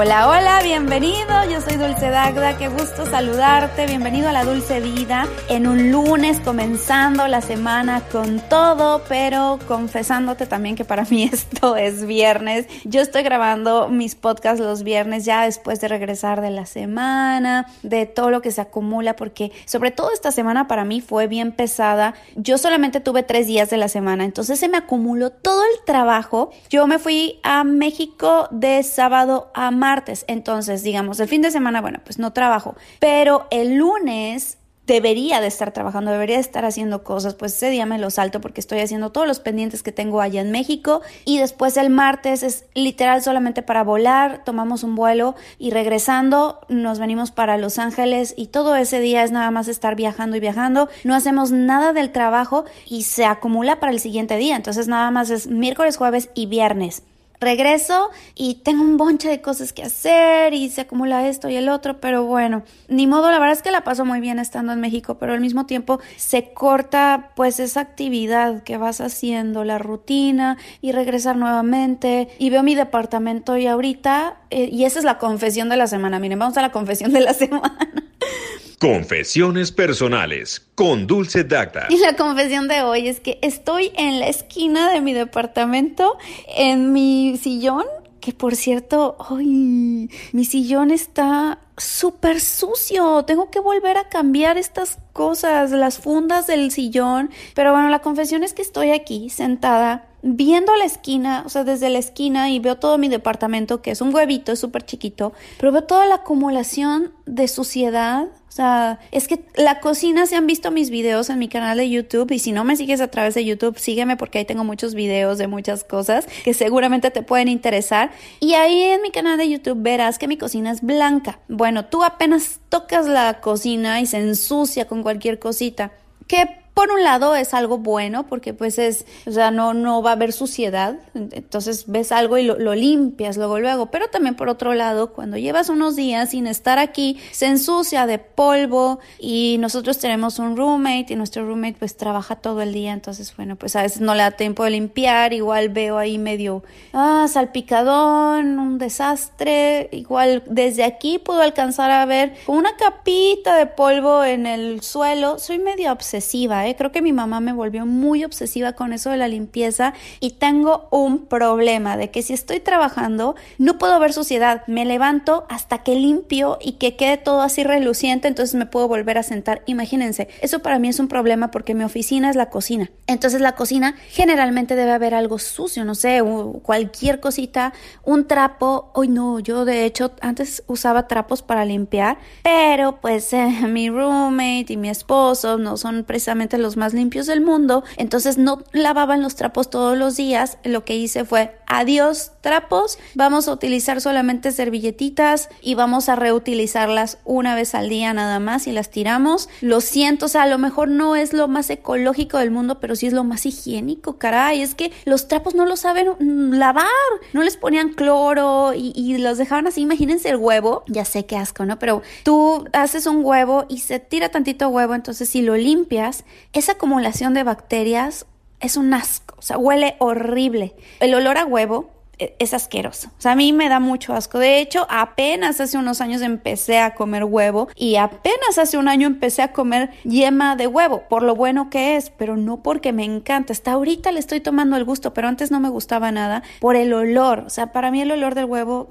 Hola, hola, bienvenido. Yo soy Dulce Dagda, qué gusto saludarte. Bienvenido a la Dulce Vida en un lunes comenzando la semana con todo, pero confesándote también que para mí esto es viernes. Yo estoy grabando mis podcasts los viernes ya después de regresar de la semana, de todo lo que se acumula, porque sobre todo esta semana para mí fue bien pesada. Yo solamente tuve tres días de la semana, entonces se me acumuló todo el trabajo. Yo me fui a México de sábado a martes. Entonces, digamos, el fin de semana, bueno, pues no trabajo. Pero el lunes debería de estar trabajando, debería de estar haciendo cosas, pues ese día me lo salto porque estoy haciendo todos los pendientes que tengo allá en México. Y después el martes es literal solamente para volar, tomamos un vuelo y regresando nos venimos para Los Ángeles. Y todo ese día es nada más estar viajando y viajando, no hacemos nada del trabajo y se acumula para el siguiente día, entonces nada más es miércoles, jueves y viernes regreso y tengo un bonche de cosas que hacer y se acumula esto y el otro, pero bueno, ni modo, la verdad es que la paso muy bien estando en México, pero al mismo tiempo se corta pues esa actividad que vas haciendo, la rutina y regresar nuevamente y veo mi departamento y ahorita, eh, y esa es la confesión de la semana, miren, vamos a la confesión de la semana. Confesiones personales con Dulce Dacta. Y la confesión de hoy es que estoy en la esquina de mi departamento, en mi sillón, que por cierto, ay, mi sillón está súper sucio. Tengo que volver a cambiar estas cosas, las fundas del sillón. Pero bueno, la confesión es que estoy aquí sentada viendo la esquina, o sea, desde la esquina y veo todo mi departamento, que es un huevito, es súper chiquito, pero veo toda la acumulación de suciedad. O sea, es que la cocina, se han visto mis videos en mi canal de YouTube y si no me sigues a través de YouTube, sígueme porque ahí tengo muchos videos de muchas cosas que seguramente te pueden interesar. Y ahí en mi canal de YouTube verás que mi cocina es blanca. Bueno, tú apenas tocas la cocina y se ensucia con cualquier cosita. ¿Qué por un lado es algo bueno porque pues es, o sea, no, no va a haber suciedad, entonces ves algo y lo, lo, limpias luego, luego, pero también por otro lado, cuando llevas unos días sin estar aquí, se ensucia de polvo y nosotros tenemos un roommate y nuestro roommate pues trabaja todo el día, entonces bueno, pues a veces no le da tiempo de limpiar, igual veo ahí medio, ah, salpicadón, un desastre, igual desde aquí puedo alcanzar a ver una capita de polvo en el suelo, soy medio obsesiva, ¿eh? ¿Eh? Creo que mi mamá me volvió muy obsesiva con eso de la limpieza y tengo un problema de que si estoy trabajando no puedo ver suciedad. Me levanto hasta que limpio y que quede todo así reluciente, entonces me puedo volver a sentar. Imagínense, eso para mí es un problema porque mi oficina es la cocina. Entonces la cocina generalmente debe haber algo sucio, no sé, cualquier cosita, un trapo. Hoy no, yo de hecho antes usaba trapos para limpiar, pero pues mi roommate y mi esposo no son precisamente los más limpios del mundo, entonces no lavaban los trapos todos los días, lo que hice fue adiós trapos, vamos a utilizar solamente servilletitas y vamos a reutilizarlas una vez al día nada más y las tiramos. Lo siento, o sea, a lo mejor no es lo más ecológico del mundo, pero sí es lo más higiénico, caray, es que los trapos no los saben lavar, no les ponían cloro y, y los dejaban así, imagínense el huevo, ya sé qué asco, ¿no? Pero tú haces un huevo y se tira tantito huevo, entonces si lo limpias, esa acumulación de bacterias es un asco, o sea, huele horrible. El olor a huevo e, es asqueroso. O sea, a mí me da mucho asco. De hecho, apenas hace unos años empecé a comer huevo y apenas hace un año empecé a comer yema de huevo, por lo bueno que es, pero no porque me encanta. Hasta ahorita le estoy tomando el gusto, pero antes no me gustaba nada por el olor. O sea, para mí el olor del huevo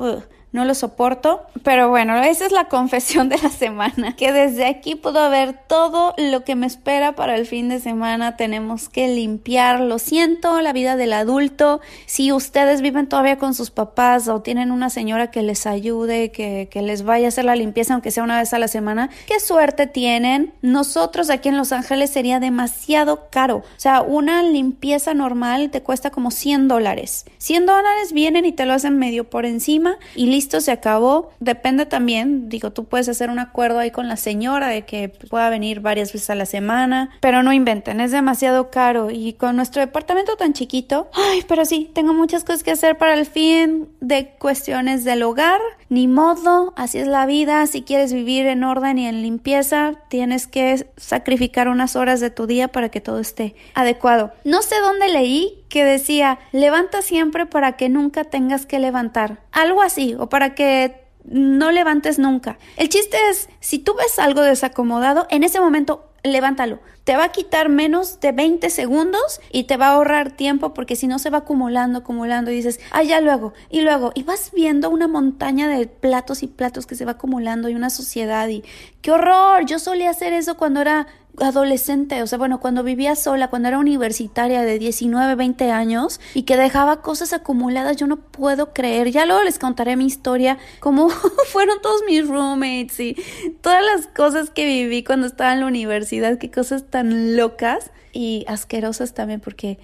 no lo soporto. Pero bueno, esa es la confesión de la semana, que desde aquí puedo ver todo lo que me espera para el fin de semana. Tenemos que limpiar, lo siento, la vida del adulto. Si ustedes viven todavía con sus papás o tienen una señora que les ayude, que, que les vaya a hacer la limpieza, aunque sea una vez a la semana, qué suerte tienen. Nosotros aquí en Los Ángeles sería demasiado caro. O sea, una limpieza normal te cuesta como 100 dólares. 100 dólares vienen y te lo hacen medio por encima y listo, se acabó. Depende también, digo, tú puedes hacer un acuerdo ahí con la señora de que pueda venir varias veces a la semana, pero no inventen, es demasiado caro y con nuestro departamento tan chiquito, ay, pero sí, tengo muchas cosas que hacer para el fin de cuestiones del hogar, ni modo, así es la vida, si quieres vivir en orden y en limpieza, tienes que sacrificar unas horas de tu día para que todo esté adecuado. No sé dónde leí que decía, levanta siempre para que nunca tengas que levantar. Algo así, o para que no levantes nunca. El chiste es, si tú ves algo desacomodado, en ese momento levántalo. Te va a quitar menos de 20 segundos y te va a ahorrar tiempo porque si no se va acumulando, acumulando y dices, ah, ya luego, y luego, y vas viendo una montaña de platos y platos que se va acumulando y una sociedad y qué horror, yo solía hacer eso cuando era adolescente, o sea, bueno, cuando vivía sola, cuando era universitaria de 19, 20 años y que dejaba cosas acumuladas, yo no puedo creer. Ya luego les contaré mi historia, cómo fueron todos mis roommates y todas las cosas que viví cuando estaba en la universidad, qué cosas tan locas y asquerosas también porque,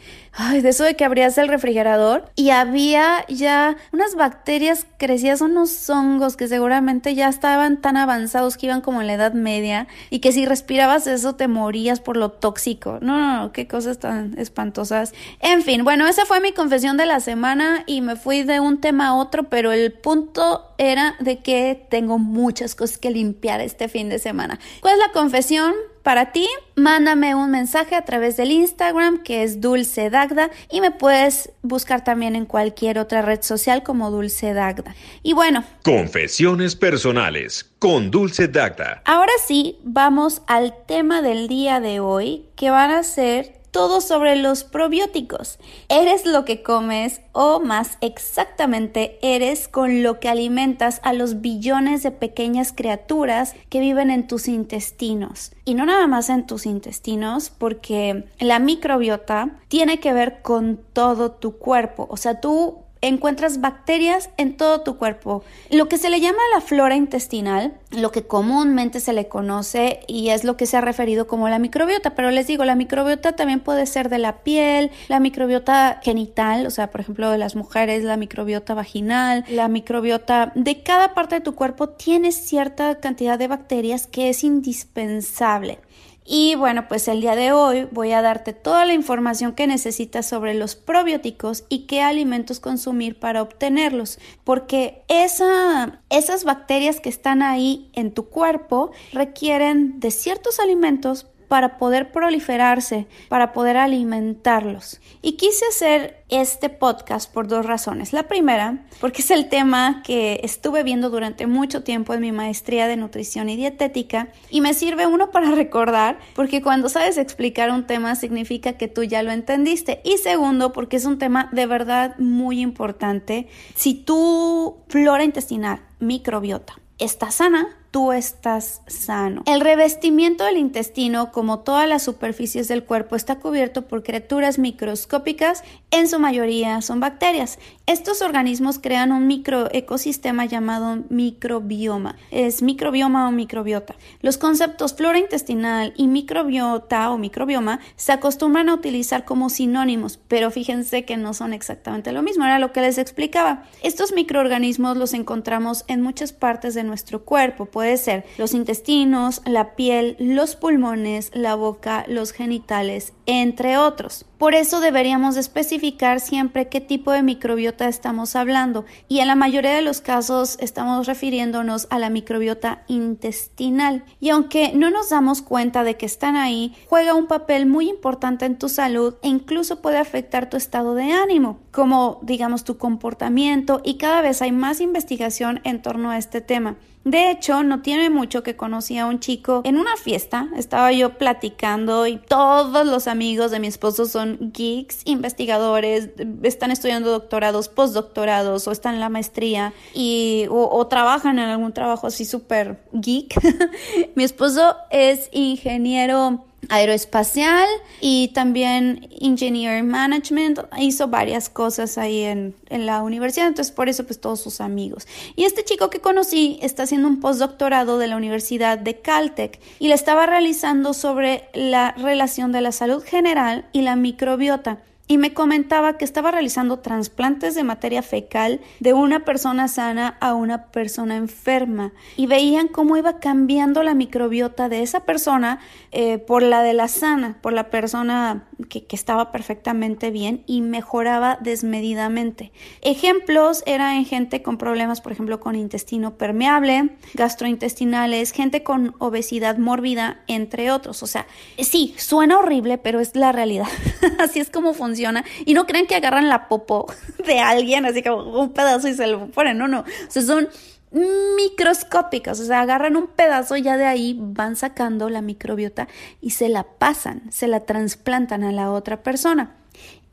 de eso de que abrías el refrigerador y había ya unas bacterias crecidas, unos hongos que seguramente ya estaban tan avanzados que iban como en la edad media y que si respirabas eso te morías por lo tóxico. No, no, no, qué cosas tan espantosas. En fin, bueno, esa fue mi confesión de la semana y me fui de un tema a otro, pero el punto era de que tengo muchas cosas que limpiar este fin de semana. ¿Cuál es la confesión? Para ti, mándame un mensaje a través del Instagram que es Dulce Dagda y me puedes buscar también en cualquier otra red social como Dulce Dagda. Y bueno. Confesiones personales con Dulce Dagda. Ahora sí, vamos al tema del día de hoy que van a ser todo sobre los probióticos. Eres lo que comes o más exactamente eres con lo que alimentas a los billones de pequeñas criaturas que viven en tus intestinos. Y no nada más en tus intestinos, porque la microbiota tiene que ver con todo tu cuerpo. O sea, tú encuentras bacterias en todo tu cuerpo. Lo que se le llama la flora intestinal, lo que comúnmente se le conoce y es lo que se ha referido como la microbiota, pero les digo, la microbiota también puede ser de la piel, la microbiota genital, o sea, por ejemplo, de las mujeres, la microbiota vaginal, la microbiota de cada parte de tu cuerpo tiene cierta cantidad de bacterias que es indispensable. Y bueno, pues el día de hoy voy a darte toda la información que necesitas sobre los probióticos y qué alimentos consumir para obtenerlos, porque esa, esas bacterias que están ahí en tu cuerpo requieren de ciertos alimentos para poder proliferarse, para poder alimentarlos. Y quise hacer este podcast por dos razones. La primera, porque es el tema que estuve viendo durante mucho tiempo en mi maestría de nutrición y dietética y me sirve uno para recordar, porque cuando sabes explicar un tema significa que tú ya lo entendiste. Y segundo, porque es un tema de verdad muy importante. Si tu flora intestinal, microbiota, está sana, tú estás sano. El revestimiento del intestino, como todas las superficies del cuerpo, está cubierto por criaturas microscópicas, en su mayoría son bacterias. Estos organismos crean un microecosistema llamado microbioma. Es microbioma o microbiota. Los conceptos flora intestinal y microbiota o microbioma se acostumbran a utilizar como sinónimos, pero fíjense que no son exactamente lo mismo, era lo que les explicaba. Estos microorganismos los encontramos en muchas partes de nuestro cuerpo, puede ser los intestinos, la piel, los pulmones, la boca, los genitales, entre otros. Por eso deberíamos especificar siempre qué tipo de microbiota estamos hablando y en la mayoría de los casos estamos refiriéndonos a la microbiota intestinal. Y aunque no nos damos cuenta de que están ahí, juega un papel muy importante en tu salud e incluso puede afectar tu estado de ánimo, como digamos tu comportamiento y cada vez hay más investigación en torno a este tema. De hecho, no tiene mucho que conocí a un chico en una fiesta. Estaba yo platicando y todos los amigos de mi esposo son geeks, investigadores, están estudiando doctorados, postdoctorados o están en la maestría y o, trabajan en algún trabajo así súper geek. mi esposo es ingeniero aeroespacial y también engineer management. Hizo varias cosas ahí en, en, la universidad entonces por eso pues todos sus amigos. Y este chico que conocí está haciendo un postdoctorado de la universidad de Caltech y le estaba realizando sobre la relación de la salud general y la microbiota y me comentaba que estaba realizando trasplantes de materia fecal de una persona sana a una persona enferma. Y veían cómo iba cambiando la microbiota de esa persona eh, por la de la sana, por la persona que, estaba perfectamente bien y mejoraba desmedidamente. Ejemplos eran en gente con problemas, por ejemplo, con intestino permeable, gastrointestinales, gente con obesidad mórbida, entre otros. O sea, sí, suena horrible, pero es la realidad. Así es como funciona y no crean que agarran la popo de alguien, así como un pedazo y se lo ponen, no, no. O sea, son microscópicas, o sea, agarran un pedazo ya de ahí van sacando la microbiota y se la pasan, se la trasplantan a la otra persona.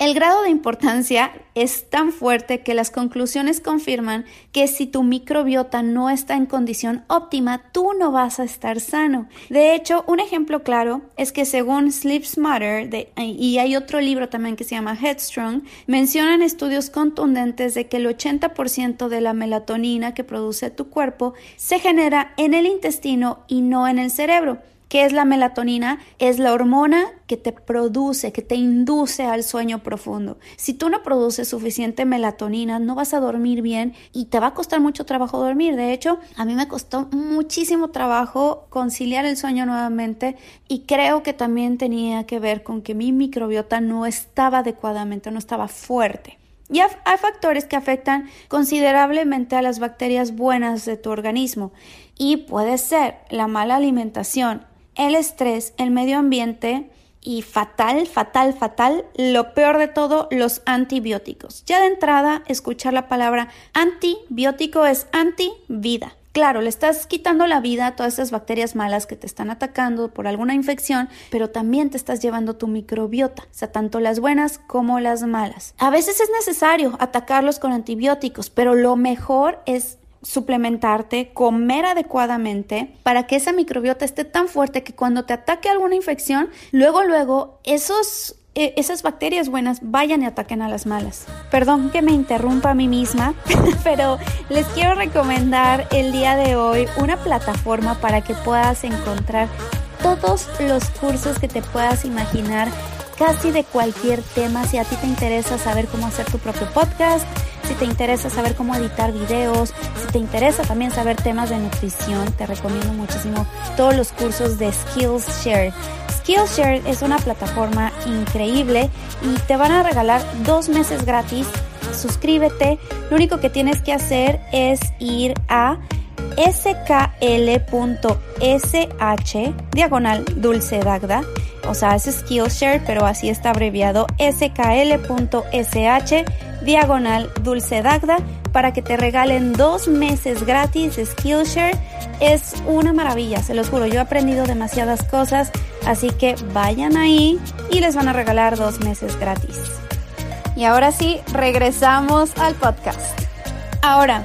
El grado de importancia es tan fuerte que las conclusiones confirman que si tu microbiota no está en condición óptima, tú no vas a estar sano. De hecho, un ejemplo claro es que según Sleep Smarter, y hay otro libro también que se llama Headstrong, mencionan estudios contundentes de que el 80% de la melatonina que produce tu cuerpo se genera en el intestino y no en el cerebro. ¿Qué es la melatonina? Es la hormona que te produce, que te induce al sueño profundo. Si tú no produces suficiente melatonina, no vas a dormir bien y te va a costar mucho trabajo dormir. De hecho, a mí me costó muchísimo trabajo conciliar el sueño nuevamente y creo que también tenía que ver con que mi microbiota no estaba adecuadamente, no estaba fuerte. Y hay factores que afectan considerablemente a las bacterias buenas de tu organismo y puede ser la mala alimentación, el estrés, el medio ambiente y fatal, fatal, fatal, lo peor de todo, los antibióticos. Ya de entrada, escuchar la palabra antibiótico es anti-vida. Claro, le estás quitando la vida a todas esas bacterias malas que te están atacando por alguna infección, pero también te estás llevando tu microbiota, o sea, tanto las buenas como las malas. A veces es necesario atacarlos con antibióticos, pero lo mejor es suplementarte, comer adecuadamente para que esa microbiota esté tan fuerte que cuando te ataque alguna infección, luego, luego, esos eh, esas bacterias buenas vayan y ataquen a las malas. Perdón que me interrumpa a mí misma, pero les quiero recomendar el día de hoy una plataforma para que puedas encontrar todos los cursos que te puedas imaginar, casi de cualquier tema. Si a ti te interesa saber cómo hacer tu propio podcast, si te interesa saber cómo editar videos, si te interesa también saber temas de nutrición, te recomiendo muchísimo todos los cursos de Skillshare. Skillshare es una plataforma increíble y te van a regalar dos meses gratis. Suscríbete. Lo único que tienes que hacer es ir a skl.sh diagonal dulce dagda o sea, es Skillshare, pero así está abreviado skl.sh diagonal dulce dagda para que te regalen dos meses gratis de Skillshare. Es una maravilla, se los juro. Yo he aprendido demasiadas cosas, así que vayan ahí y les van a regalar dos meses gratis. Y ahora sí, regresamos al podcast. Ahora,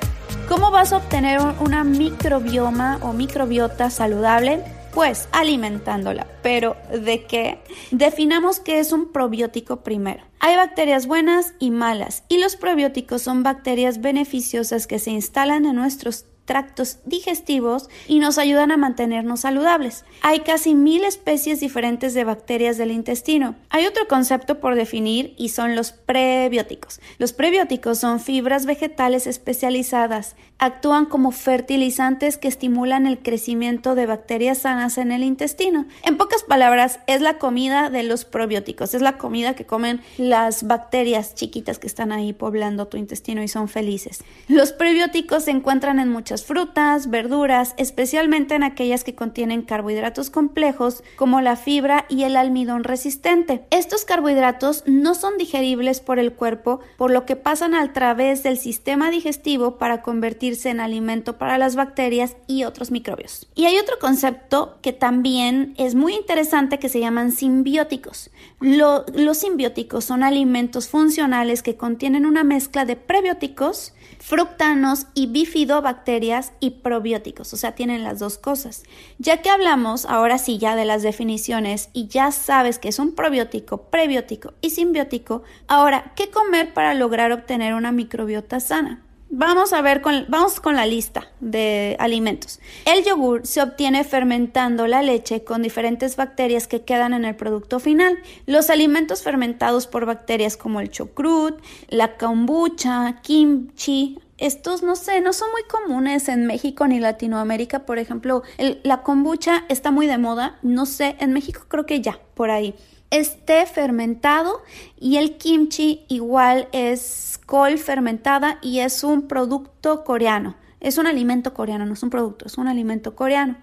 ¿cómo vas a obtener una microbioma o microbiota saludable? Pues alimentándola. ¿Pero de qué? Definamos qué es un probiótico primero. Hay bacterias buenas y malas, y los probióticos son bacterias beneficiosas que se instalan en nuestros tractos digestivos y nos ayudan a mantenernos saludables. Hay casi mil especies diferentes de bacterias del intestino. Hay otro concepto por definir y son los prebióticos. Los prebióticos son fibras vegetales especializadas. Actúan como fertilizantes que estimulan el crecimiento de bacterias sanas en el intestino. En pocas palabras, es la comida de los probióticos. Es la comida que comen las bacterias chiquitas que están ahí poblando tu intestino y son felices. Los prebióticos se encuentran en muchas frutas, verduras, especialmente en aquellas que contienen carbohidratos complejos como la fibra y el almidón resistente. Estos carbohidratos no son digeribles por el cuerpo, por lo que pasan a través del sistema digestivo para convertirse en alimento para las bacterias y otros microbios. Y hay otro concepto que también es muy interesante que se llaman simbióticos. los simbióticos son alimentos funcionales que contienen una mezcla de prebióticos, fructanos y bifidobacterias y probióticos, o sea, tienen las dos cosas. Ya que hablamos ahora sí ya de las definiciones y ya sabes que es un probiótico, prebiótico y simbiótico, ahora, ¿qué comer para lograr obtener una microbiota sana? Vamos a ver con, vamos con la lista de alimentos. El yogur se obtiene fermentando la leche con diferentes bacterias que quedan en el producto final. Los alimentos fermentados por bacterias como el chocrut, la kombucha, kimchi, estos no sé, no son muy comunes en México ni Latinoamérica. Por ejemplo, la kombucha está muy de moda. No sé, en México creo que ya, por ahí. Esté fermentado y el kimchi igual es col fermentada y es un producto coreano. Es un alimento coreano, no es un producto, es un alimento coreano.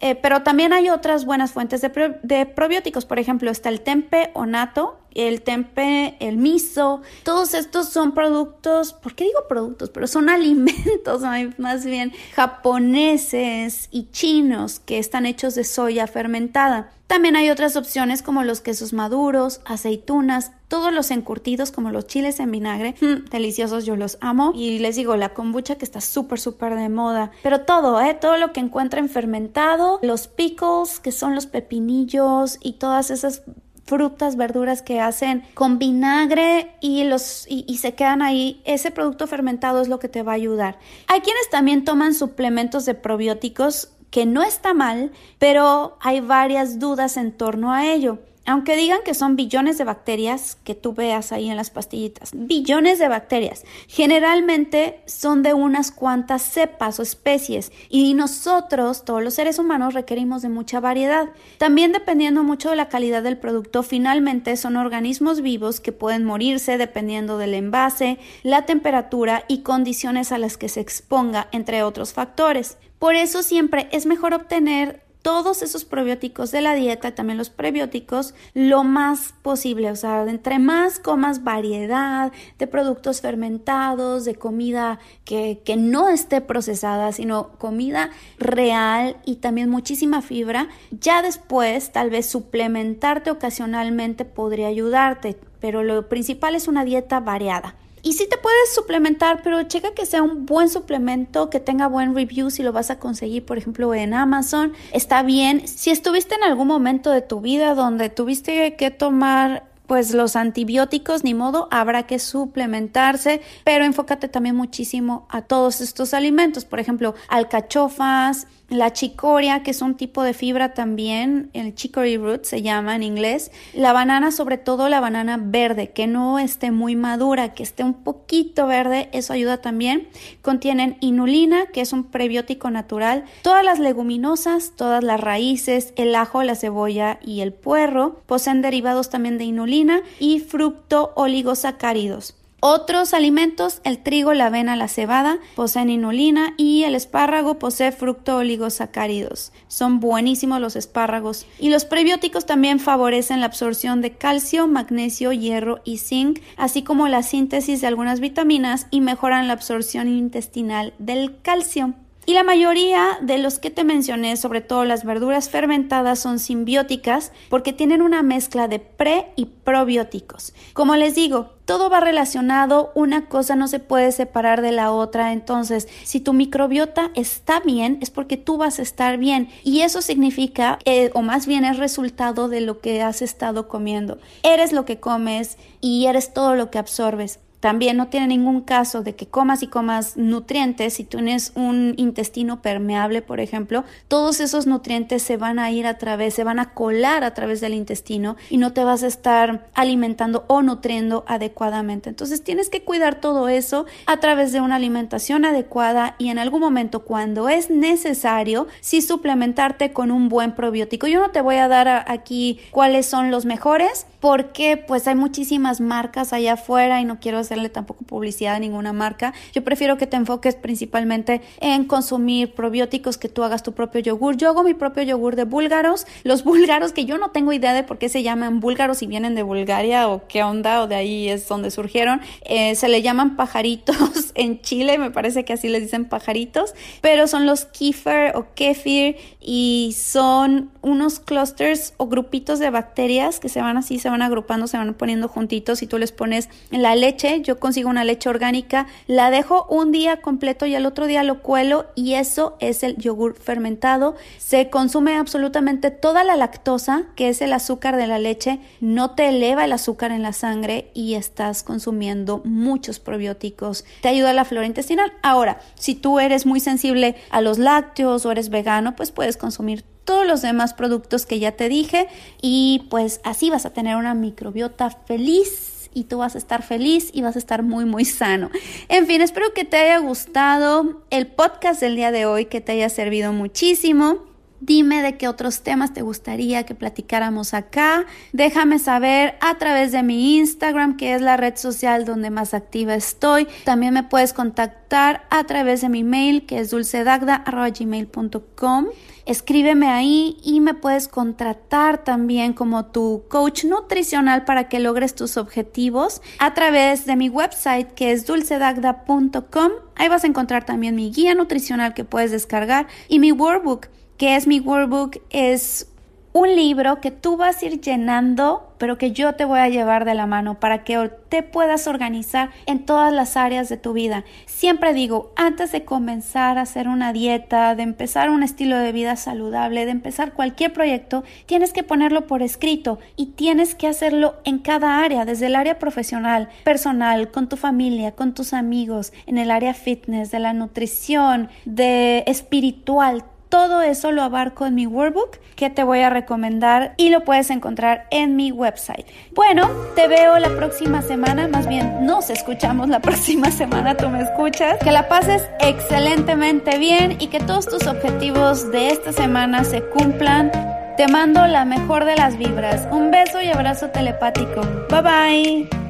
Eh, pero también hay otras buenas fuentes de, de, probióticos. Por ejemplo, está el tempe o nato, el tempe, el miso. Todos estos son productos, ¿por qué digo productos? Pero son alimentos más bien japoneses y chinos que están hechos de soya fermentada. También hay otras opciones como los quesos maduros, aceitunas, todos los encurtidos como los chiles en vinagre, mm, deliciosos, yo los amo. Y les digo, la kombucha que está súper, súper de moda. Pero todo, ¿eh? Todo lo que encuentren fermentado, los pickles, que son los pepinillos y todas esas frutas, verduras que hacen con vinagre y los y, se quedan ahí, ese producto fermentado es lo que te va a ayudar. Hay quienes también toman suplementos de probióticos que no está mal, pero hay varias dudas en torno a ello. Aunque digan que son billones de bacterias que tú veas ahí en las pastillitas, billones de bacterias, generalmente son de unas cuantas cepas o especies y nosotros, todos los seres humanos, requerimos de mucha variedad. También dependiendo mucho de la calidad del producto, finalmente son organismos vivos que pueden morirse dependiendo del envase, la temperatura y condiciones a las que se exponga, entre otros factores. Por eso siempre es mejor obtener todos esos probióticos de la dieta, también los prebióticos, lo más posible. O sea, entre más comas variedad de productos fermentados, de comida que, que no esté procesada, sino comida real y también muchísima fibra, ya después tal vez suplementarte ocasionalmente podría ayudarte, pero lo principal es una dieta variada. Y sí te puedes suplementar, pero checa que sea un buen suplemento, que tenga buen review si lo vas a conseguir, por ejemplo, en Amazon. Está bien. Si estuviste en algún momento de tu vida donde tuviste que tomar pues los antibióticos, ni modo, habrá que suplementarse, pero enfócate también muchísimo a todos estos alimentos, por ejemplo, alcachofas, la chicoria, que es un tipo de fibra también, el chicory root se llama en inglés, la banana, sobre todo la banana verde, que no esté muy madura, que esté un poquito verde, eso ayuda también. Contienen inulina, que es un prebiótico natural, todas las leguminosas, todas las raíces, el ajo, la cebolla y el puerro, poseen derivados también de inulina y fructo oligosacáridos. Otros alimentos, el trigo, la avena, la cebada, poseen inulina y el espárrago posee fructo oligosacáridos. Son buenísimos los espárragos. Y los prebióticos también favorecen la absorción de calcio, magnesio, hierro y zinc, así como la síntesis de algunas vitaminas y mejoran la absorción intestinal del calcio. Y la mayoría de los que te mencioné, sobre todo las verduras fermentadas, son simbióticas porque tienen una mezcla de pre y probióticos. Como les digo, todo va relacionado, una cosa no se puede separar de la otra, entonces si tu microbiota está bien es porque tú vas a estar bien y eso significa, eh, o más bien es resultado de lo que has estado comiendo. Eres lo que comes y eres todo lo que absorbes. También no tiene ningún caso de que comas y comas nutrientes. Si tienes un intestino permeable, por ejemplo, todos esos nutrientes se van a ir a través, se van a colar a través del intestino y no te vas a estar alimentando o nutriendo adecuadamente. Entonces tienes que cuidar todo eso a través de una alimentación adecuada y en algún momento cuando es necesario, sí suplementarte con un buen probiótico. Yo no te voy a dar aquí cuáles son los mejores porque pues hay muchísimas marcas allá afuera y no quiero tampoco publicidad a ninguna marca. Yo prefiero que te enfoques principalmente en consumir probióticos, que tú hagas tu propio yogur. Yo hago mi propio yogur de búlgaros. Los búlgaros que yo no tengo idea de por qué se llaman búlgaros si vienen de Bulgaria o qué onda o de ahí es donde surgieron. Eh, se le llaman pajaritos en Chile, me parece que así les dicen pajaritos, pero son los kefir o kefir y son unos clusters o grupitos de bacterias que se van así, se van agrupando, se van poniendo juntitos y tú les pones la leche yo consigo una leche orgánica, la dejo un día completo y al otro día lo cuelo y eso es el yogur fermentado. Se consume absolutamente toda la lactosa, que es el azúcar de la leche, no te eleva el azúcar en la sangre y estás consumiendo muchos probióticos. Te ayuda la flora intestinal. Ahora, si tú eres muy sensible a los lácteos o eres vegano, pues puedes consumir todos los demás productos que ya te dije y pues así vas a tener una microbiota feliz y tú vas a estar feliz y vas a estar muy muy sano. En fin, espero que te haya gustado el podcast del día de hoy, que te haya servido muchísimo. Dime de qué otros temas te gustaría que platicáramos acá. Déjame saber a través de mi Instagram, que es la red social donde más activa estoy. También me puedes contactar a través de mi mail, que es dulcedagda.gmail.com. Escríbeme ahí y me puedes contratar también como tu coach nutricional para que logres tus objetivos a través de mi website que es dulcedagda.com. Ahí vas a encontrar también mi guía nutricional que puedes descargar y mi workbook que es mi workbook es un libro que tú vas a ir llenando, pero que yo te voy a llevar de la mano para que te puedas organizar en todas las áreas de tu vida. Siempre digo, antes de comenzar a hacer una dieta, de empezar un estilo de vida saludable, de empezar cualquier proyecto, tienes que ponerlo por escrito y tienes que hacerlo en cada área, desde el área profesional, personal, con tu familia, con tus amigos, en el área fitness, de la nutrición, de espiritual todo eso lo abarco en mi workbook que te voy a recomendar y lo puedes encontrar en mi website. Bueno, te veo la próxima semana, más bien nos escuchamos la próxima semana, tú me escuchas. Que la pases excelentemente bien y que todos tus objetivos de esta semana se cumplan. Te mando la mejor de las vibras. Un beso y abrazo telepático. Bye bye.